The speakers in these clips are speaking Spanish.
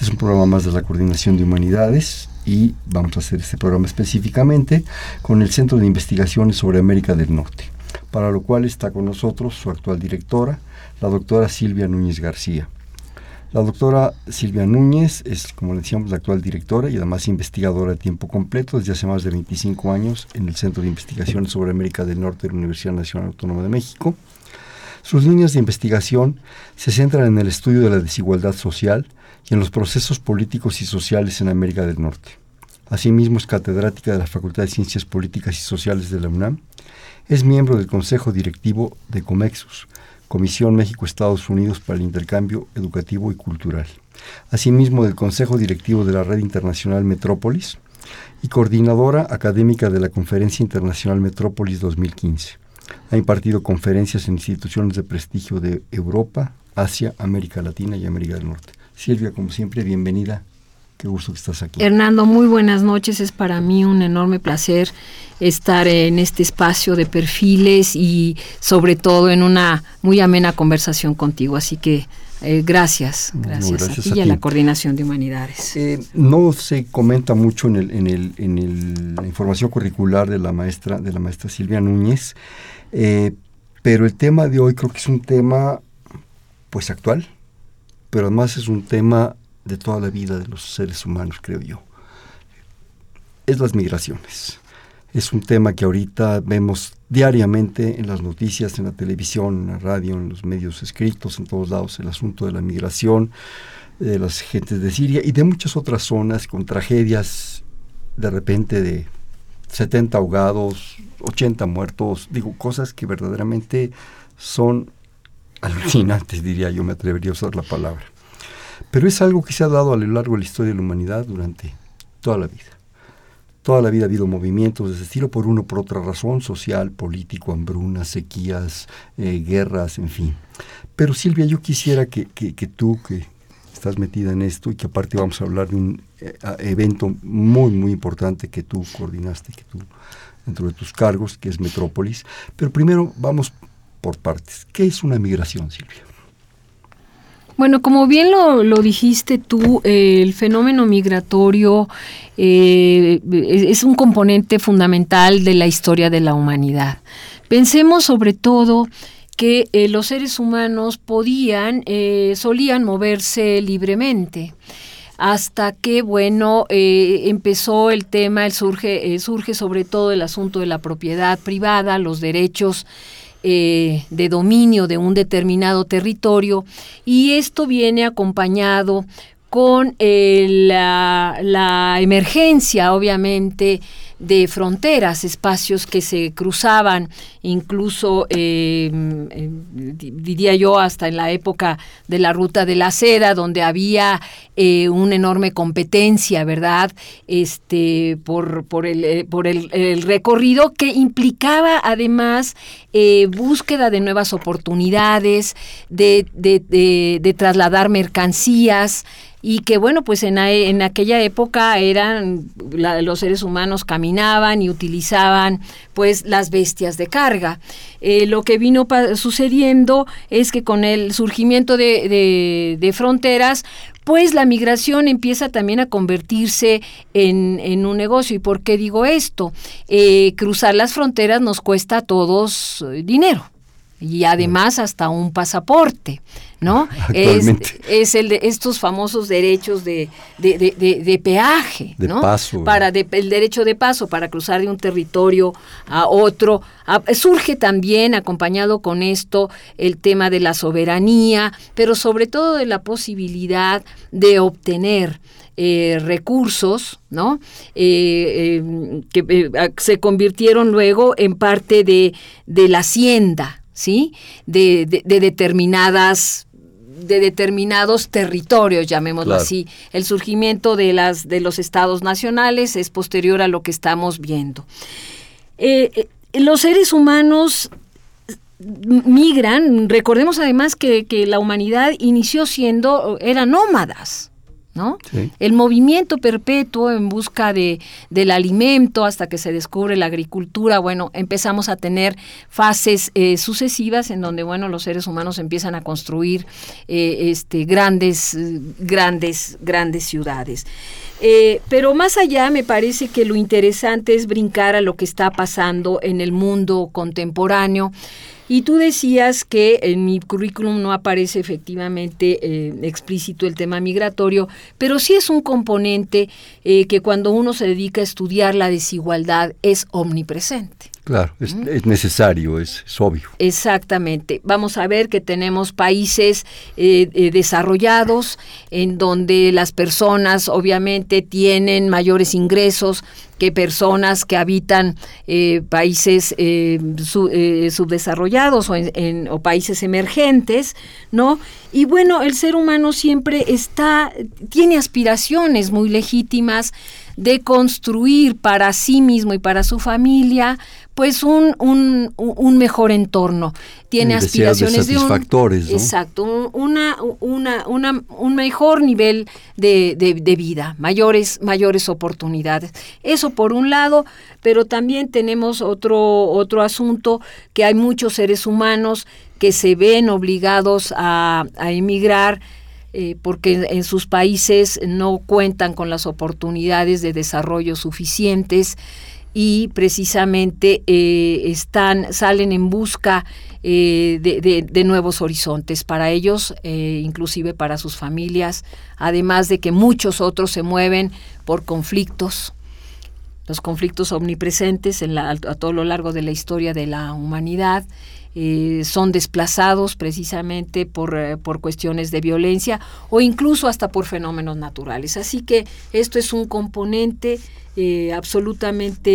Este es un programa más de la Coordinación de Humanidades y vamos a hacer este programa específicamente con el Centro de Investigaciones sobre América del Norte, para lo cual está con nosotros su actual directora, la doctora Silvia Núñez García. La doctora Silvia Núñez es, como le decíamos, la actual directora y además investigadora de tiempo completo desde hace más de 25 años en el Centro de Investigaciones sobre América del Norte de la Universidad Nacional Autónoma de México. Sus líneas de investigación se centran en el estudio de la desigualdad social y en los procesos políticos y sociales en América del Norte. Asimismo es catedrática de la Facultad de Ciencias Políticas y Sociales de la UNAM. Es miembro del Consejo Directivo de Comexus, Comisión México-Estados Unidos para el Intercambio Educativo y Cultural, asimismo del Consejo Directivo de la Red Internacional Metrópolis y coordinadora académica de la Conferencia Internacional Metrópolis 2015. Ha impartido conferencias en instituciones de prestigio de Europa, Asia, América Latina y América del Norte. Silvia, como siempre, bienvenida Qué gusto que estás aquí. Hernando, muy buenas noches. Es para mí un enorme placer estar en este espacio de perfiles y sobre todo en una muy amena conversación contigo. Así que eh, gracias, gracias, a ti y a, la Coordinación de Humanidades. Eh, no se comenta mucho en, el, en, el, en la información curricular de la maestra, de la maestra Silvia Núñez, eh, pero el tema de hoy creo que es un tema pues actual, pero además es un tema de toda la vida de los seres humanos, creo yo. Es las migraciones. Es un tema que ahorita vemos diariamente en las noticias, en la televisión, en la radio, en los medios escritos, en todos lados, el asunto de la migración, de las gentes de Siria y de muchas otras zonas con tragedias de repente de 70 ahogados, 80 muertos, digo, cosas que verdaderamente son alucinantes, diría yo, me atrevería a usar la palabra. Pero es algo que se ha dado a lo largo de la historia de la humanidad durante toda la vida. Toda la vida ha habido movimientos de ese estilo, por uno por otra razón, social, político, hambrunas, sequías, eh, guerras, en fin. Pero Silvia, yo quisiera que, tú, que estás metida en esto y que aparte vamos a hablar de un eh, evento muy, muy importante que tú coordinaste, que tú, dentro de tus cargos, que es Metrópolis. Pero primero vamos por partes. ¿Qué es una migración, Silvia? Bueno, como bien lo, dijiste tú, el fenómeno migratorio eh, es un componente fundamental de la historia de la humanidad. Pensemos sobre todo que eh, los seres humanos podían, eh, solían moverse libremente hasta que, bueno, empezó el tema, el surge, surge sobre todo el asunto de la propiedad privada, los derechos eh, de dominio de un determinado territorio y esto viene acompañado con eh, la, la, emergencia, obviamente, de fronteras, espacios que se cruzaban, incluso, eh, diría yo, hasta en la época de la ruta de la seda, donde había eh, una enorme competencia, ¿verdad? Este, por, por, el, eh, por el, recorrido que implicaba además búsqueda de nuevas oportunidades, de, de, de trasladar mercancías, y que bueno, pues en, en aquella época eran los seres humanos caminaban y utilizaban pues las bestias de carga. Eh, lo que vino sucediendo es que con el surgimiento de, de, fronteras, pues la migración empieza también a convertirse en, en, un negocio. ¿Y por qué digo esto? Eh, cruzar las fronteras nos cuesta a todos eh, dinero y además hasta un pasaporte, ¿no? Es, el de estos famosos derechos de, de, peaje, ¿no? Paso. Para el derecho de paso para cruzar de un territorio a otro. surge también acompañado con esto el tema de la soberanía, pero sobre todo de la posibilidad de obtener eh, recursos, ¿no? Eh, eh, que se convirtieron luego en parte de, de la hacienda, ¿sí? De, de, determinadas de determinados territorios, llamémoslo así. El surgimiento de, las, de los estados nacionales es posterior a lo que estamos viendo. Eh, eh, los seres humanos migran, recordemos además que, que la humanidad inició siendo, eran nómadas. ¿No? El movimiento perpetuo en busca de, del alimento hasta que se descubre la agricultura, bueno, empezamos a tener fases eh, sucesivas en donde, bueno, los seres humanos empiezan a construir eh, este, grandes, grandes, grandes ciudades. Eh, pero más allá, me parece que lo interesante es brincar a lo que está pasando en el mundo contemporáneo. Y tú decías que en mi currículum no aparece efectivamente eh, explícito el tema migratorio, pero sí es un componente eh, que cuando uno se dedica a estudiar la desigualdad es omnipresente. Claro, es, necesario, es, obvio. Exactamente. Vamos a ver que tenemos países eh, desarrollados en donde las personas obviamente tienen mayores ingresos, que personas que habitan eh, países eh, eh, subdesarrollados o, en, o países emergentes, ¿no? Y bueno, el ser humano siempre está, tiene aspiraciones muy legítimas de construir para sí mismo y para su familia pues un, un, un mejor entorno. Tiene aspiraciones de, satisfactores, un, exacto, una, una, una, un mejor nivel de, de, vida, mayores, mayores oportunidades. Eso por un lado, pero también tenemos otro, otro asunto que hay muchos seres humanos que se ven obligados a, a emigrar eh, porque en sus países no cuentan con las oportunidades de desarrollo suficientes y precisamente eh, están salen en busca eh, de, nuevos horizontes para ellos, inclusive para sus familias, además de que muchos otros se mueven por conflictos, los conflictos omnipresentes en la, a todo lo largo de la historia de la humanidad eh, son desplazados precisamente por, eh, por, cuestiones de violencia o incluso hasta por fenómenos naturales. Así que esto es un componente eh, absolutamente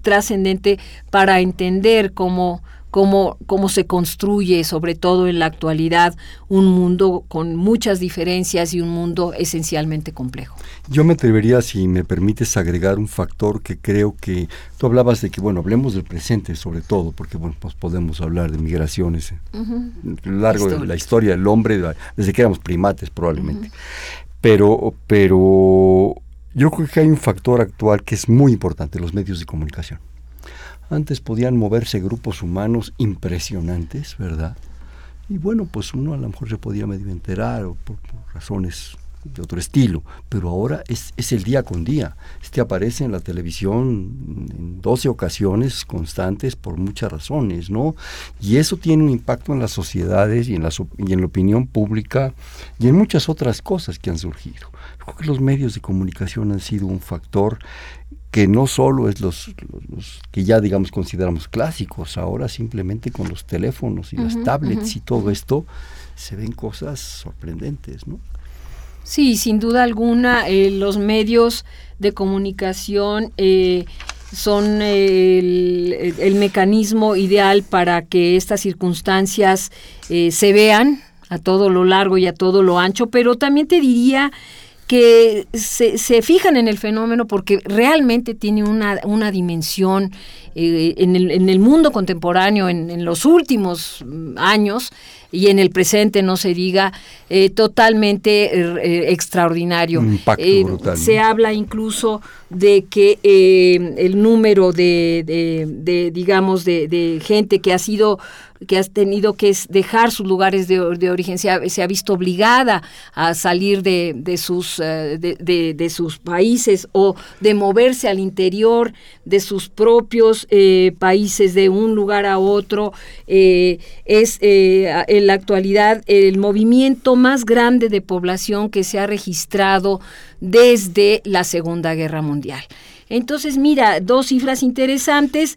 trascendente para entender cómo cómo, cómo se construye, sobre todo en la actualidad, un mundo con muchas diferencias y un mundo esencialmente complejo. Yo me atrevería, si me permites, agregar un factor que creo que tú hablabas de que, bueno, hablemos del presente sobre todo, porque bueno, pues podemos hablar de migraciones a lo largo de la historia del hombre, desde que éramos primates probablemente. Pero, pero yo creo que hay un factor actual que es muy importante, los medios de comunicación. Antes podían moverse grupos humanos impresionantes, ¿verdad? Y bueno, pues uno a lo mejor se podía medio enterar por, razones de otro estilo, pero ahora es, es, el día con día. Este aparece en la televisión en 12 ocasiones constantes por muchas razones, ¿no? Y eso tiene un impacto en las sociedades y en la, y en la opinión pública y en muchas otras cosas que han surgido. Creo que los medios de comunicación han sido un factor que no solo es los, que ya digamos consideramos clásicos, ahora simplemente con los teléfonos y las tablets y todo esto se ven cosas sorprendentes, ¿no? Sí, sin duda alguna, eh, los medios de comunicación eh, son el, el, mecanismo ideal para que estas circunstancias eh, se vean a todo lo largo y a todo lo ancho, pero también te diría que se, se, fijan en el fenómeno porque realmente tiene una, una dimensión eh, en, el, en, el, mundo contemporáneo, en, en, los últimos mm, años y en el presente, no se diga, eh, totalmente eh, extraordinario. se habla incluso de que el número de, de, digamos, de, de gente que ha sido que has tenido que dejar sus lugares de, origen, se ha, visto obligada a salir de, de sus, eh, de, sus países o de moverse al interior de sus propios eh, países de un lugar a otro, eh, es en la actualidad el movimiento más grande de población que se ha registrado desde la Segunda Guerra Mundial. Entonces, mira, dos cifras interesantes.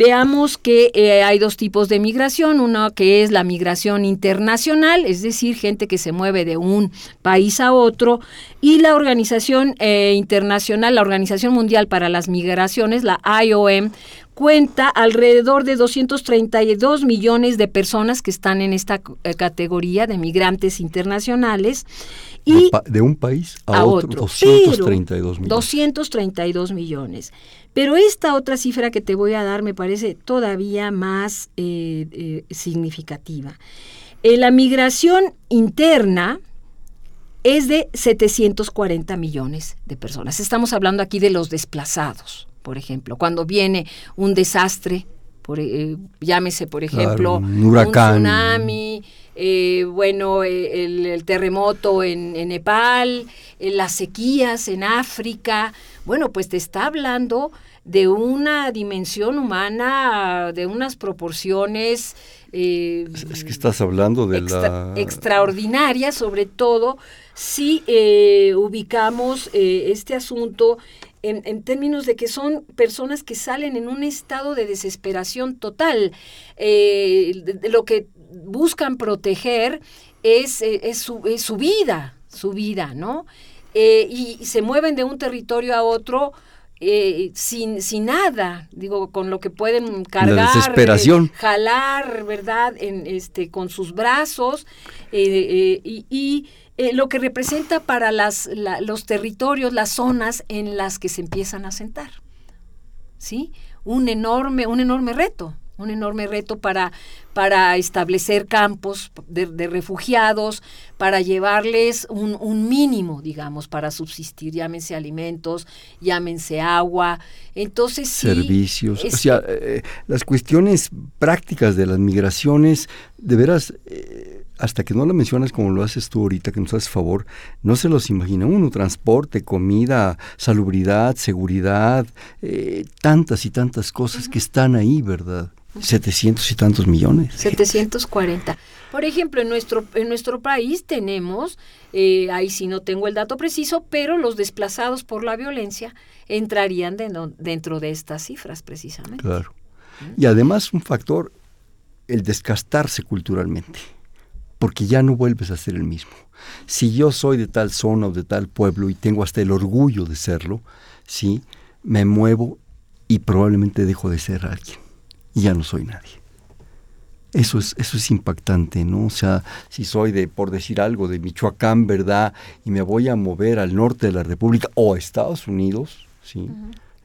Veamos que eh, hay dos tipos de migración, una que es la migración internacional, es decir, gente que se mueve de un país a otro, y la organización eh, internacional, la Organización Mundial para las Migraciones, la IOM, cuenta alrededor de 232 millones de personas que están en esta eh, categoría de migrantes internacionales. Y de, un país a, otro, 232 millones. 232 millones. Pero esta otra cifra que te voy a dar me parece todavía más eh, eh, significativa. la migración interna, es de 740 millones de personas. Estamos hablando aquí de los desplazados por ejemplo, cuando viene un desastre, por, eh, llámese por ejemplo un, huracán. tsunami, eh, bueno, eh, el, terremoto en, Nepal, las sequías en África, bueno, pues te está hablando de una dimensión humana, de unas proporciones... es que estás hablando de la... Extraordinaria, sobre todo si ubicamos este asunto en, términos de que son personas que salen en un estado de desesperación total. Eh, lo que buscan proteger es, eh, es, su, su, vida, su vida, ¿no? Eh, y, se mueven de un territorio a otro. sin, sin nada, digo, con lo que pueden cargar, desesperación. jalar, ¿verdad? En, este, con sus brazos y, y eh, lo que representa para las, los territorios, las zonas en las que se empiezan a sentar. ¿Sí? Un enorme, un enorme reto, un enorme reto para, para establecer campos de, refugiados, para llevarles un, mínimo, digamos, para subsistir, llámense alimentos, llámense agua. Entonces, servicios. o sea, eh, las cuestiones prácticas de las migraciones, de veras, eh, hasta que no lo mencionas como lo haces tú ahorita, que nos haces favor, no se los imagina uno, transporte, comida, salubridad, seguridad, eh, tantas y tantas cosas que están ahí, ¿verdad? 700 y tantos millones. 740. Por ejemplo, en nuestro, en nuestro país tenemos, eh, ahí sí no tengo el dato preciso, pero los desplazados por la violencia entrarían dentro de estas cifras precisamente. Claro. Y además un factor, el descastarse culturalmente porque ya no vuelves a ser el mismo. Si yo soy de tal zona o de tal pueblo y tengo hasta el orgullo de serlo, sí, me muevo y probablemente dejo de ser alguien y ya no soy nadie. Eso es, eso es impactante, ¿no? O sea, si soy de, por decir algo, de Michoacán, ¿verdad? Y me voy a mover al norte de la República o a Estados Unidos, ¿sí?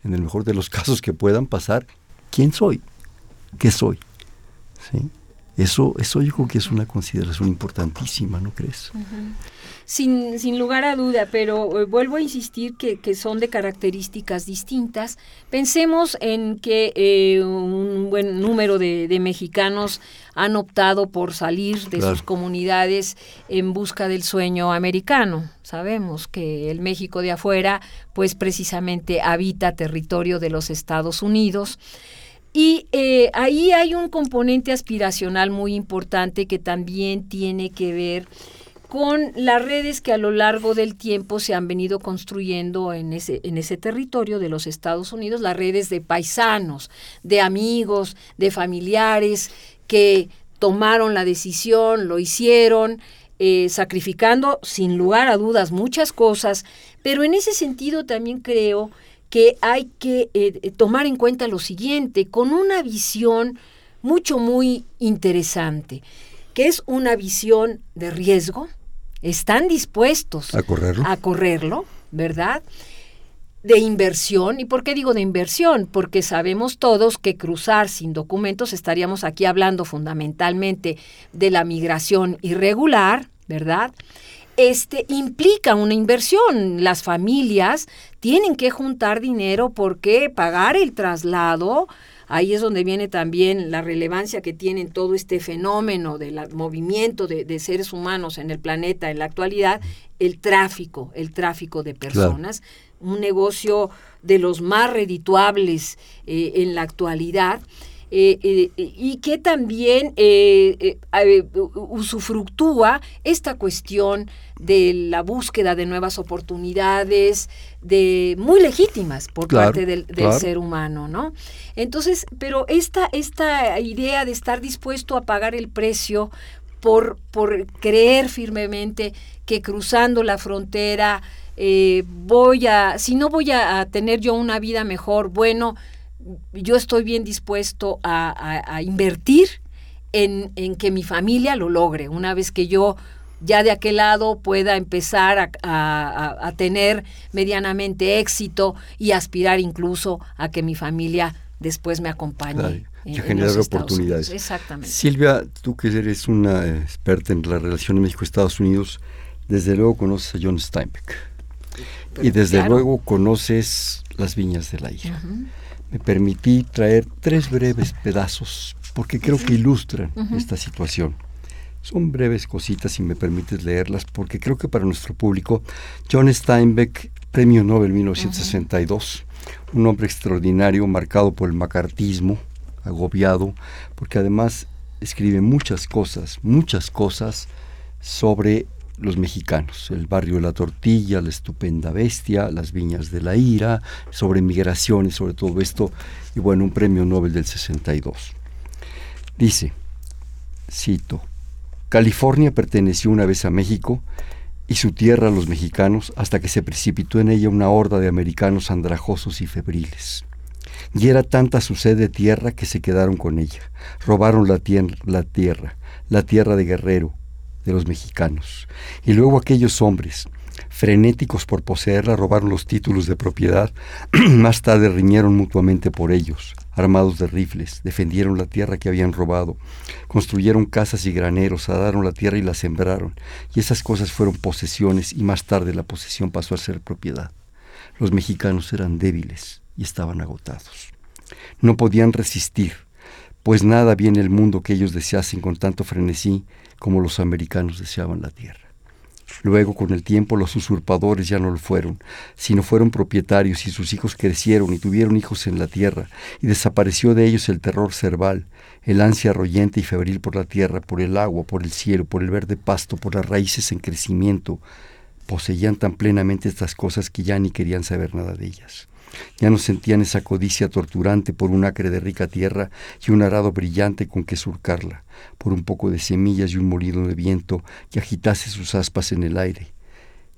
En el mejor de los casos que puedan pasar, ¿quién soy? ¿Qué soy? ¿Sí? Eso, eso yo creo que es una consideración importantísima, ¿no crees? Sin, sin, lugar a duda, pero eh, vuelvo a insistir que, que, son de características distintas. Pensemos en que eh, un buen número de, de, mexicanos han optado por salir de sus comunidades en busca del sueño americano. Sabemos que el México de afuera, pues precisamente habita territorio de los Estados Unidos. Y eh, ahí hay un componente aspiracional muy importante que también tiene que ver con las redes que a lo largo del tiempo se han venido construyendo en ese, en ese territorio de los Estados Unidos, las redes de paisanos, de amigos, de familiares que tomaron la decisión, lo hicieron, eh, sacrificando sin lugar a dudas muchas cosas, pero en ese sentido también creo que hay que eh, tomar en cuenta lo siguiente, con una visión mucho, muy interesante, que es una visión de riesgo, están dispuestos a correrlo, a correrlo ¿verdad? De inversión. ¿Y por qué digo de inversión? Porque sabemos todos que cruzar sin documentos, estaríamos aquí hablando fundamentalmente de la migración irregular, ¿verdad? este implica una inversión. Las familias tienen que juntar dinero porque pagar el traslado, ahí es donde viene también la relevancia que tiene todo este fenómeno del movimiento de, seres humanos en el planeta en la actualidad, el tráfico, el tráfico de personas, un negocio de los más redituables eh, en la actualidad. Eh, eh, y que también eh, usufructúa esta cuestión de la búsqueda de nuevas oportunidades, de muy legítimas por parte del, ser humano, ¿no? Entonces, pero esta, esta idea de estar dispuesto a pagar el precio por, por creer firmemente que cruzando la frontera voy a, si no voy a tener yo una vida mejor, bueno, yo estoy bien dispuesto a, invertir en, en, que mi familia lo logre. Una vez que yo ya de aquel lado pueda empezar a, tener medianamente éxito y aspirar incluso a que mi familia después me acompañe. y generar oportunidades. Exactamente. Silvia, tú que eres una experta en la relación México-Estados Unidos, desde luego conoces a John Steinbeck. y desde luego conoces las viñas de la ira. Me permití traer tres breves pedazos porque creo que ilustran esta situación. Son breves cositas, si me permites leerlas, porque creo que para nuestro público, John Steinbeck, Premio Nobel 1962, un hombre extraordinario, marcado por el macartismo, agobiado, porque además escribe muchas cosas, muchas cosas sobre los mexicanos, el barrio de la tortilla, la estupenda bestia, las viñas de la ira, sobre migraciones, sobre todo esto, y bueno, un premio Nobel del 62. Dice, cito, California perteneció una vez a México y su tierra a los mexicanos hasta que se precipitó en ella una horda de americanos andrajosos y febriles. Y era tanta su sed de tierra que se quedaron con ella. Robaron la, la tierra, la tierra de guerrero, de los mexicanos. Y luego aquellos hombres, frenéticos por poseerla, robaron los títulos de propiedad, más tarde riñeron mutuamente por ellos, armados de rifles, defendieron la tierra que habían robado, construyeron casas y graneros, adaron la tierra y la sembraron, y esas cosas fueron posesiones y más tarde la posesión pasó a ser propiedad. Los mexicanos eran débiles y estaban agotados. No podían resistir, pues nada había en el mundo que ellos deseasen con tanto frenesí como los americanos deseaban la tierra. Luego, con el tiempo, los usurpadores ya no lo fueron, sino fueron propietarios y sus hijos crecieron y tuvieron hijos en la tierra, y desapareció de ellos el terror cerval, el ansia arroyente y febril por la tierra, por el agua, por el cielo, por el verde pasto, por las raíces en crecimiento. Poseían tan plenamente estas cosas que ya ni querían saber nada de ellas. Ya no sentían esa codicia torturante por un acre de rica tierra y un arado brillante con que surcarla, por un poco de semillas y un molino de viento que agitase sus aspas en el aire.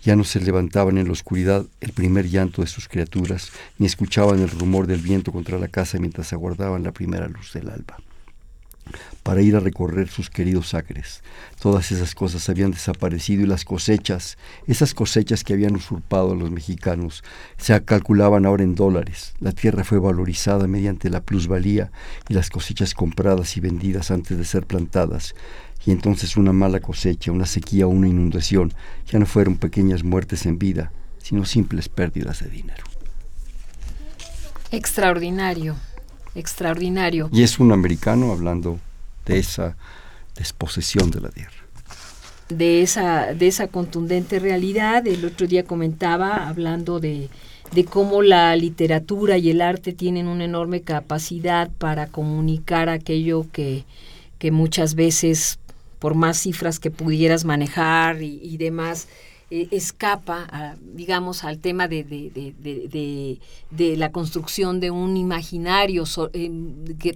Ya no se levantaban en la oscuridad el primer llanto de sus criaturas, ni escuchaban el rumor del viento contra la casa mientras aguardaban la primera luz del alba para ir a recorrer sus queridos acres. Todas esas cosas habían desaparecido y las cosechas, esas cosechas que habían usurpado los mexicanos, se calculaban ahora en dólares. La tierra fue valorizada mediante la plusvalía y las cosechas compradas y vendidas antes de ser plantadas. Y entonces una mala cosecha, una sequía o una inundación ya no fueron pequeñas muertes en vida, sino simples pérdidas de dinero. Extraordinario extraordinario. Y es un americano hablando de esa desposesión de la tierra. De esa, de esa contundente realidad, el otro día comentaba, hablando de, de cómo la literatura y el arte tienen una enorme capacidad para comunicar aquello que, que muchas veces, por más cifras que pudieras manejar y, y demás, eh, escapa, digamos, al tema de, de, la construcción de un imaginario eh,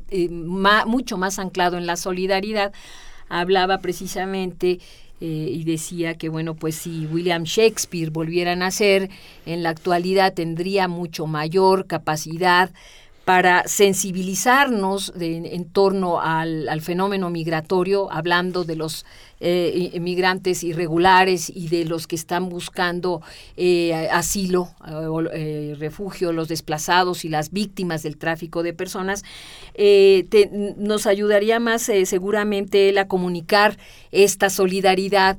eh, mucho más anclado en la solidaridad, hablaba precisamente y decía que, bueno, pues si William Shakespeare volviera a nacer, en la actualidad tendría mucho mayor capacidad para sensibilizarnos en torno al, fenómeno migratorio, hablando de los eh, migrantes irregulares y de los que están buscando eh, asilo, eh, refugio, los desplazados y las víctimas del tráfico de personas, nos ayudaría más seguramente él a comunicar esta solidaridad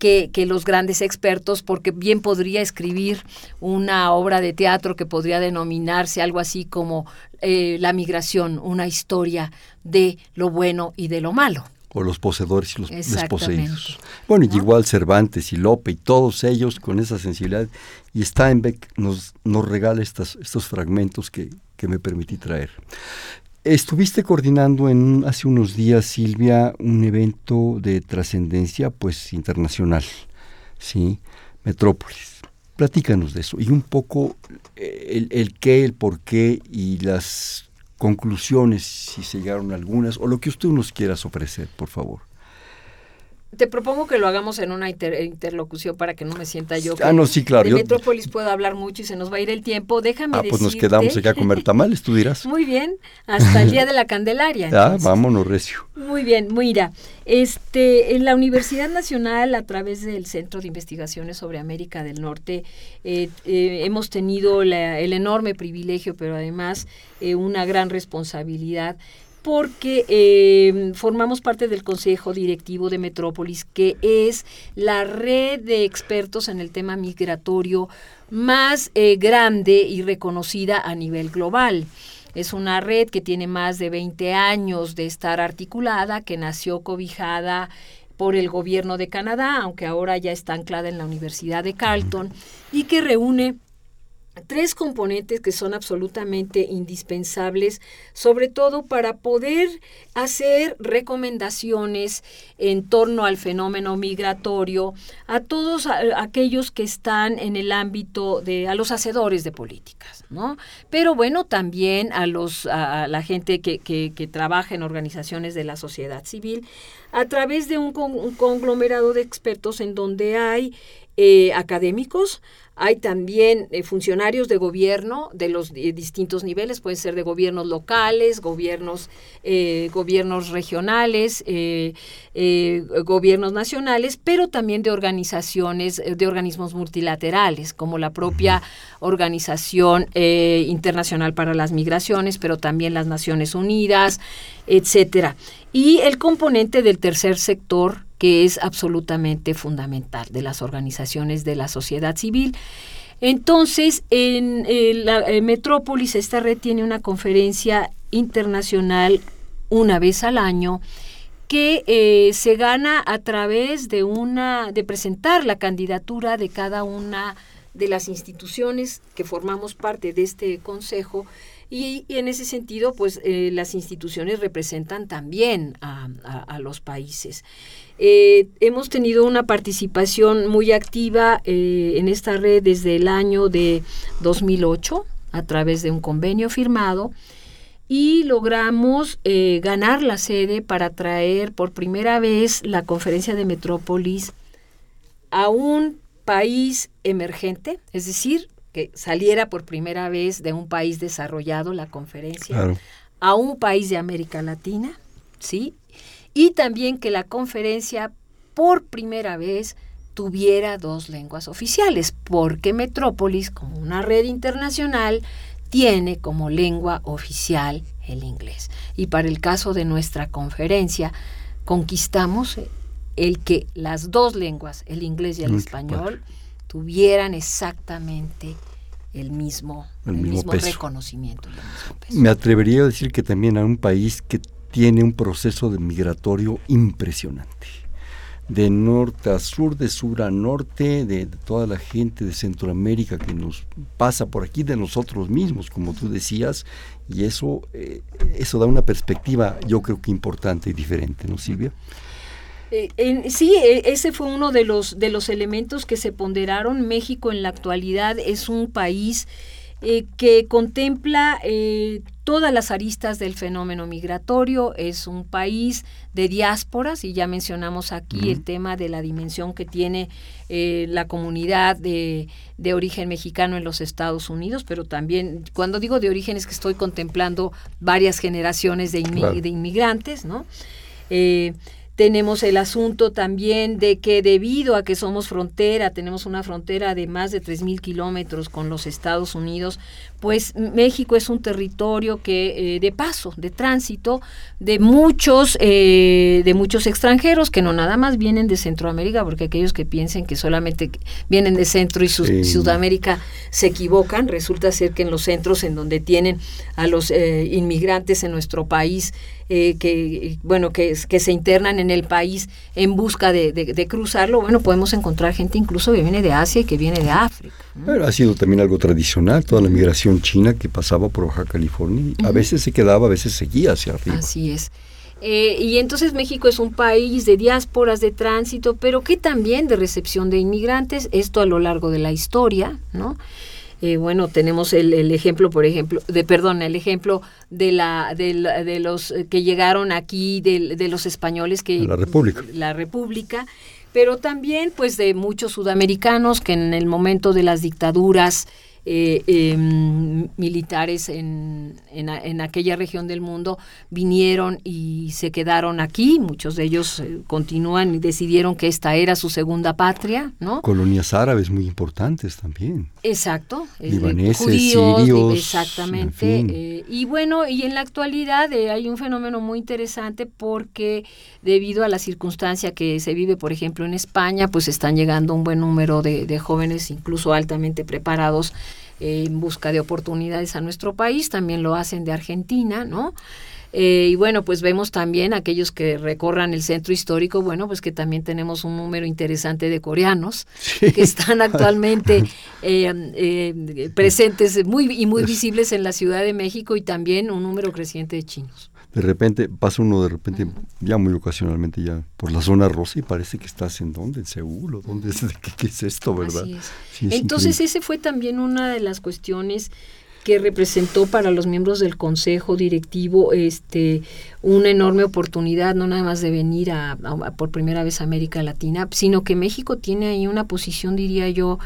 que, los grandes expertos, porque bien podría escribir una obra de teatro que podría denominarse algo así como eh, La migración, una historia de lo bueno y de lo malo o los poseedores y los desposeídos. Bueno, y igual Cervantes y Lope y todos ellos con esa sensibilidad. Y Steinbeck nos, nos regala estas, estos fragmentos que, que me permití traer. Estuviste coordinando en hace unos días, Silvia, un evento de trascendencia pues internacional, ¿sí? Metrópolis. Platícanos de eso y un poco eh, el, qué, el por qué y las conclusiones, si se llegaron algunas, o lo que usted nos quiera ofrecer, por favor. Te propongo que lo hagamos en una interlocución para que no me sienta yo. Ah, no, sí, claro. De Metrópolis puedo hablar mucho y se nos va a ir el tiempo. Déjame Ah, pues nos quedamos aquí a comer tamales, tú dirás. Muy bien, hasta el Día de la Candelaria. Ah, vámonos, recio. Muy bien, mira, este, en la Universidad Nacional, a través del Centro de Investigaciones sobre América del Norte, eh, eh, hemos tenido el enorme privilegio, pero además eh, una gran responsabilidad porque eh, formamos parte del Consejo Directivo de Metrópolis, que es la red de expertos en el tema migratorio más eh, grande y reconocida a nivel global. Es una red que tiene más de 20 años de estar articulada, que nació cobijada por el gobierno de Canadá, aunque ahora ya está anclada en la Universidad de Carleton, y que reúne tres componentes que son absolutamente indispensables, sobre todo para poder hacer recomendaciones en torno al fenómeno migratorio a todos aquellos que están en el ámbito de a los hacedores de políticas, ¿no? Pero bueno, también a los a la gente que, que, trabaja en organizaciones de la sociedad civil a través de un, un conglomerado de expertos en donde hay eh, académicos, hay también eh, funcionarios de gobierno de los distintos niveles, pueden ser de gobiernos locales, gobiernos, eh, gobiernos regionales, gobiernos nacionales, pero también de organizaciones, de organismos multilaterales, como la propia Organización Internacional para las Migraciones, pero también las Naciones Unidas, etcétera. Y el componente del tercer sector, que es absolutamente fundamental de las organizaciones de la sociedad civil. Entonces, en, la Metrópolis, esta red tiene una conferencia internacional una vez al año que eh, se gana a través de una de presentar la candidatura de cada una de las instituciones que formamos parte de este consejo y, en ese sentido, pues eh, las instituciones representan también a, los países. Eh, hemos tenido una participación muy activa eh, en esta red desde el año de 2008 a través de un convenio firmado y logramos ganar la sede para traer por primera vez la conferencia de Metrópolis a un país emergente, es decir, que saliera por primera vez de un país desarrollado la conferencia a un país de América Latina, ¿sí? Y también que la conferencia por primera vez tuviera dos lenguas oficiales, porque Metrópolis, como una red internacional, tiene como lengua oficial el inglés. Y para el caso de nuestra conferencia, conquistamos el que las dos lenguas, el inglés y el español, tuvieran exactamente el mismo, el, mismo, reconocimiento. Me atrevería a decir que también a un país que tiene un proceso de migratorio impresionante. De norte a sur, de sur a norte, de, toda la gente de Centroamérica que nos pasa por aquí, de nosotros mismos, como tú decías, y eso, eh, eso da una perspectiva, yo creo que importante y diferente, ¿no, Silvia? Eh, sí, e, ese fue uno de los, de los elementos que se ponderaron. México en la actualidad es un país eh, que contempla eh, todas las aristas del fenómeno migratorio, es un país de diásporas y ya mencionamos aquí el tema de la dimensión que tiene la comunidad de, de, origen mexicano en los Estados Unidos, pero también cuando digo de origen es que estoy contemplando varias generaciones de, de inmigrantes, ¿no? Tenemos el asunto también de que debido a que somos frontera, tenemos una frontera de más de 3.000 kilómetros con los Estados Unidos, pues México es un territorio que eh, de paso, de tránsito, de muchos, eh, de muchos extranjeros que no nada más vienen de Centroamérica, porque aquellos que piensen que solamente vienen de Centro y Sudamérica se equivocan. Resulta ser que en los centros en donde tienen a los eh, inmigrantes en nuestro país, que bueno, que, que se internan en el país en busca de, de, cruzarlo, bueno, podemos encontrar gente incluso que viene de Asia y que viene de África. Pero ha sido también algo tradicional, toda la migración china que pasaba por Baja California. A veces se quedaba, a veces seguía hacia arriba. Así es. Eh, y entonces México es un país de diásporas, de tránsito, pero que también de recepción de inmigrantes, esto a lo largo de la historia, ¿no? Eh, bueno, tenemos el, ejemplo, por ejemplo, de perdón, el ejemplo de la de, los que llegaron aquí de, de los españoles que la República. La República pero también pues de muchos sudamericanos que en el momento de las dictaduras eh, em, militares en, en, aquella región del mundo vinieron y se quedaron aquí. Muchos de ellos eh, continúan y decidieron que esta era su segunda patria, ¿no? Colonias árabes muy importantes también. Exacto. Libaneses, sirios. Exactamente. y bueno, y en la actualidad hay un fenómeno muy interesante porque debido a la circunstancia que se vive, por ejemplo, en España, pues están llegando un buen número de, de jóvenes, incluso altamente preparados, en busca de oportunidades a nuestro país, también lo hacen de Argentina, ¿no? Eh, y bueno, pues vemos también aquellos que recorran el centro histórico, bueno, pues que también tenemos un número interesante de coreanos que están actualmente eh, eh, presentes muy y muy visibles en la Ciudad de México y también un número creciente de chinos de repente pasa uno de repente ya muy ocasionalmente ya por la zona rosa y parece que estás en dónde en Seúl o dónde es qué, es esto verdad entonces ese fue también una de las cuestiones que representó para los miembros del consejo directivo este una enorme oportunidad no nada más de venir a, por primera vez a América Latina sino que México tiene ahí una posición diría yo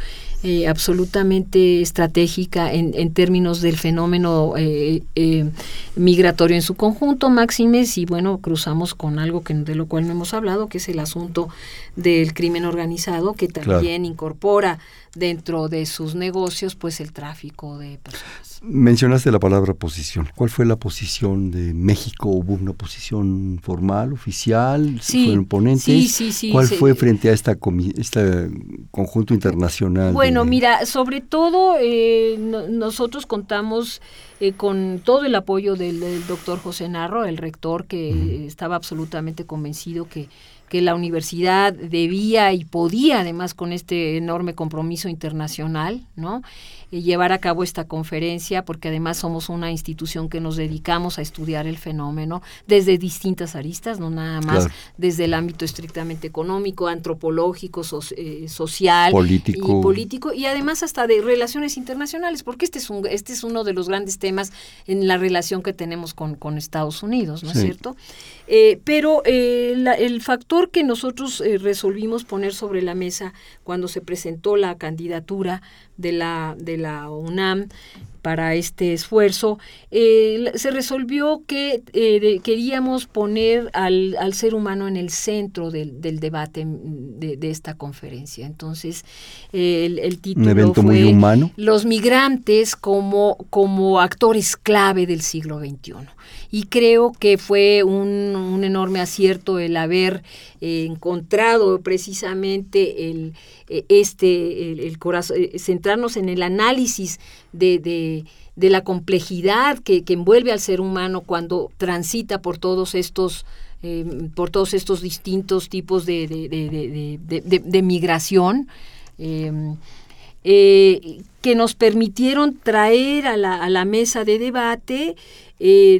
eh, absolutamente estratégica en, en, términos del fenómeno eh, eh, migratorio en su conjunto, máximes, y bueno, cruzamos con algo que, de lo cual no hemos hablado, que es el asunto del crimen organizado, que también incorpora dentro de sus negocios pues el tráfico de personas. Mencionaste la palabra posición. ¿Cuál fue la posición de México? ¿Hubo una posición formal, oficial? Sí, ¿Fueron ponentes? Sí, sí, sí. ¿Cuál fue frente a esta este conjunto internacional? Bueno, mira, sobre todo eh, nosotros contamos eh, con todo el apoyo del, doctor José Narro, el rector, que estaba absolutamente convencido que que la universidad debía y podía, además con este enorme compromiso internacional, ¿no? Eh, llevar a cabo esta conferencia, porque además somos una institución que nos dedicamos a estudiar el fenómeno desde distintas aristas, no nada más desde el ámbito estrictamente económico, antropológico, eh, social político. y político, y además hasta de relaciones internacionales, porque este es, un, este es uno de los grandes temas en la relación que tenemos con, con Estados Unidos, ¿no es cierto? Eh, pero el factor que nosotros resolvimos poner sobre la mesa cuando se presentó la candidatura de la, de la UNAM para este esfuerzo, eh, se resolvió que eh, queríamos poner al, al, ser humano en el centro del, del debate de, de, esta conferencia. Entonces, el, el, título Un evento fue muy humano. Los migrantes como, como actores clave del siglo XXI y creo que fue un, un enorme acierto el haber eh, encontrado precisamente el, eh, este, el, corazón, eh, centrarnos en el análisis de, de, la complejidad que, que, envuelve al ser humano cuando transita por todos estos por todos estos distintos tipos de, de migración. Eh, que nos permitieron traer a la, a la mesa de debate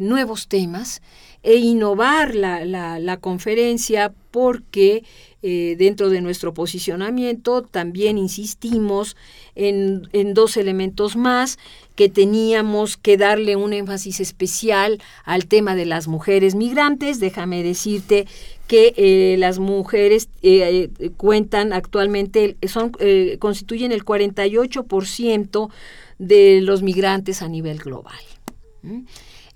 nuevos temas e innovar la, la conferencia porque eh, dentro de nuestro posicionamiento también insistimos en, dos elementos más que teníamos que darle un énfasis especial al tema de las mujeres migrantes. Déjame decirte que eh, las mujeres eh, cuentan actualmente, son, constituyen el 48% de los migrantes a nivel global.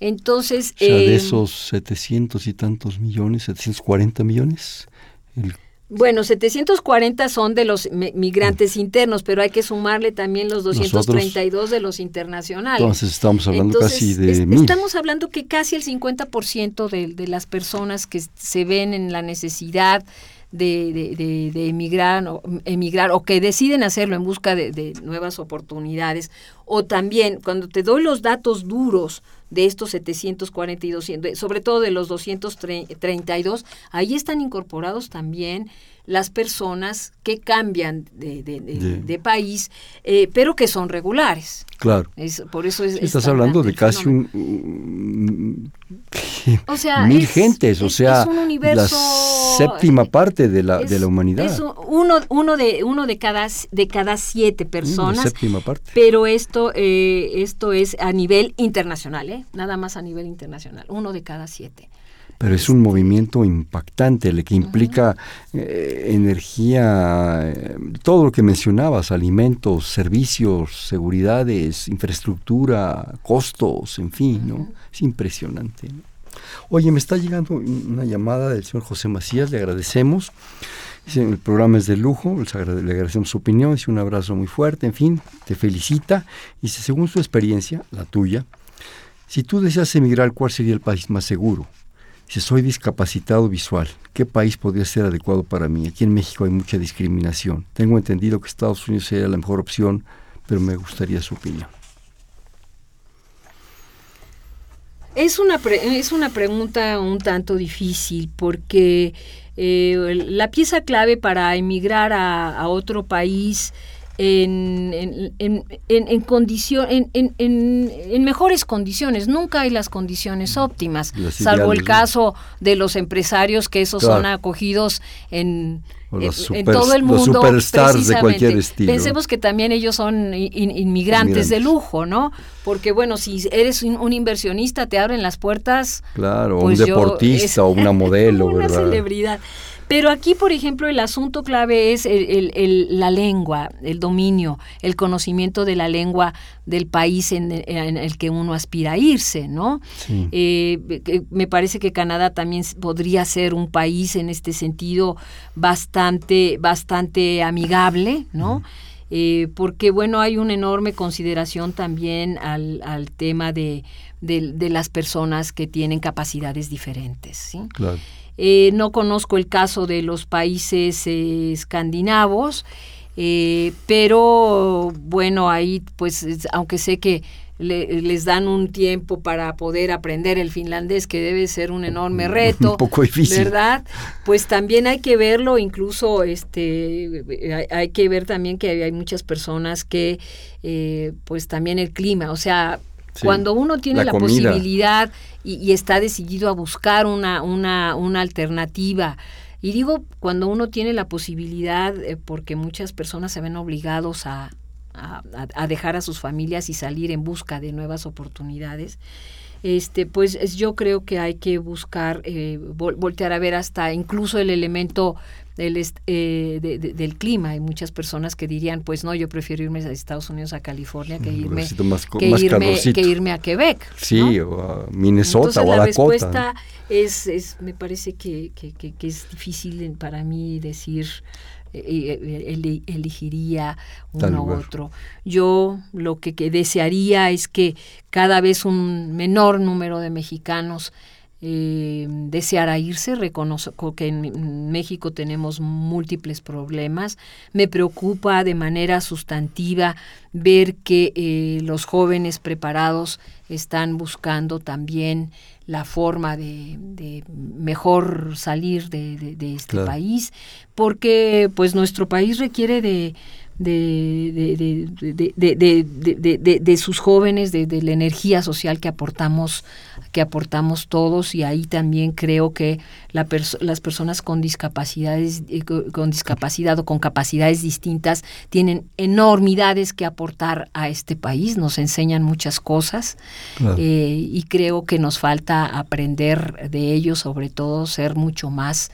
Entonces... O sea, de esos 700 y tantos millones, 740 millones, el bueno, 740 son de los migrantes mm. internos, pero hay que sumarle también los 232 de los internacionales. Entonces estamos hablando casi de Estamos hablando que casi el 50% de, de las personas que se ven en la necesidad de, de, de, emigrar, o, emigrar o que deciden hacerlo en busca de, nuevas oportunidades. O también, cuando te doy los datos duros de estos 742, sobre todo de los 232, ahí están incorporados también las personas que cambian de, país, eh, pero que son regulares. Claro. Es, por eso es, Estás hablando de casi un, o sea, mil gentes, o sea, la séptima parte de la, de la humanidad. Es uno, uno, de, uno de, cada, de cada siete personas. séptima parte. Pero esto, eh, esto es a nivel internacional, ¿eh? nada más a nivel internacional, uno de cada siete pero es un movimiento impactante, el que implica eh, energía, eh, todo lo que mencionabas, alimentos, servicios, seguridades, infraestructura, costos, en fin, ¿no? Es impresionante. Oye, me está llegando una llamada del señor José Macías, le agradecemos. El programa es de lujo, le agradecemos su opinión, dice un abrazo muy fuerte, en fin, te felicita. Y según su experiencia, la tuya, si tú deseas emigrar, ¿cuál sería el país más seguro? Si soy discapacitado visual, ¿qué país podría ser adecuado para mí? Aquí en México hay mucha discriminación. Tengo entendido que Estados Unidos sería la mejor opción, pero me gustaría su opinión. Es una, es una pregunta un tanto difícil porque eh, la pieza clave para emigrar a otro país en, en, en, en, en, en, mejores condiciones. Nunca hay las condiciones óptimas, salvo el caso de los empresarios que esos son acogidos en, en, todo el mundo. Los superstars de cualquier estilo. Pensemos que también ellos son inmigrantes, de lujo, ¿no? Porque bueno, si eres un, inversionista, te abren las puertas. Claro, un pues deportista o una modelo, una celebridad. Pero aquí, por ejemplo, el asunto clave es el, la lengua, el dominio, el conocimiento de la lengua del país en, el que uno aspira a irse, ¿no? Eh, me parece que Canadá también podría ser un país en este sentido bastante, bastante amigable, ¿no? Eh, porque bueno, hay una enorme consideración también al, al tema de, de, las personas que tienen capacidades diferentes. ¿sí? Claro. Eh, no conozco el caso de los países eh, escandinavos, eh, pero bueno, ahí pues aunque sé que les dan un tiempo para poder aprender el finlandés, que debe ser un enorme reto, un poco difícil. ¿verdad? Pues también hay que verlo, incluso este, hay, que ver también que hay muchas personas que, pues también el clima, o sea, cuando uno tiene la, posibilidad y, está decidido a buscar una, una, una alternativa, y digo cuando uno tiene la posibilidad, eh, porque muchas personas se ven obligados a, a, dejar a sus familias y salir en busca de nuevas oportunidades, este, pues yo creo que hay que buscar, eh, voltear a ver hasta incluso el elemento del, eh, del clima. Hay muchas personas que dirían, pues no, yo prefiero irme a Estados Unidos, a California, que irme, que, irme que irme a Quebec. Sí, o a Minnesota o a la Dakota. respuesta es, es, me parece que, que, que es difícil para mí decir eh, elegiría uno u otro. Yo lo que, desearía es que cada vez un menor número de mexicanos eh, deseara irse. Reconozco que en México tenemos múltiples problemas. Me preocupa de manera sustantiva ver que eh, los jóvenes preparados están buscando también la forma de, mejor salir de, este país, porque pues nuestro país requiere de, de, sus jóvenes, de, la energía social que aportamos, que aportamos todos. Y ahí también creo que las personas con discapacidades, eh, con discapacidad o con capacidades distintas tienen enormidades que aportar a este país, nos enseñan muchas cosas eh, y creo que nos falta aprender de ellos, sobre todo ser mucho más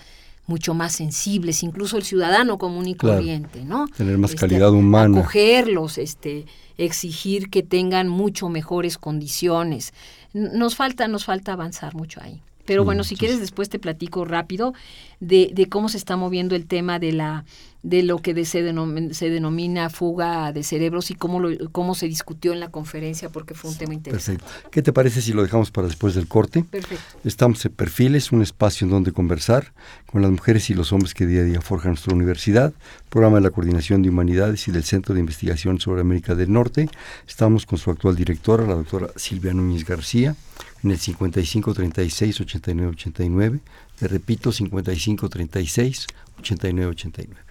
mucho más sensibles, incluso el ciudadano común y corriente, ¿no? Tener más este, calidad humana. Acogerlos, este, exigir que tengan mucho mejores condiciones. Nos falta, nos falta avanzar mucho ahí. Pero bueno, si quieres después te platico rápido de, de, cómo se está moviendo el tema de la de lo que se, denomina, fuga de cerebros y cómo, lo, cómo se discutió en la conferencia porque fue un tema interesante. Perfecto. ¿Qué te parece si lo dejamos para después del corte? Perfecto. Estamos en Perfiles, un espacio en donde conversar con las mujeres y los hombres que día a día forjan nuestra universidad, programa de la Coordinación de Humanidades y del Centro de Investigación sobre América del Norte. Estamos con su actual directora, la doctora Silvia Núñez García, en el 55 36 89 89 Te repito, 5536 8989.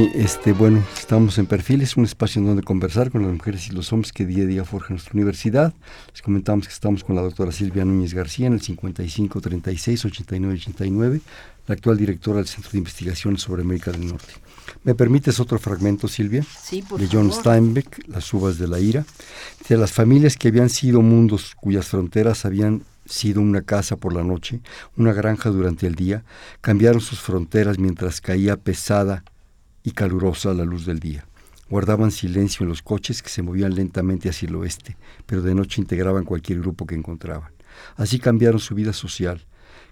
Sí, este, bueno, estamos en Perfiles, un espacio en donde conversar con las mujeres y los hombres que día a día forjan nuestra universidad. Les comentamos que estamos con la doctora Silvia Núñez García en el 55 36 89 89, la actual directora del Centro de Investigaciones sobre América del Norte. ¿Me permites otro fragmento, Silvia? Sí, por de John Steinbeck, Las uvas de la ira. De las familias que habían sido mundos cuyas fronteras habían sido una casa por la noche, una granja durante el día, cambiaron sus fronteras mientras caía pesada y calurosa la luz del día. Guardaban silencio en los coches que se movían lentamente hacia el oeste, pero de noche integraban cualquier grupo que encontraban. Así cambiaron su vida social,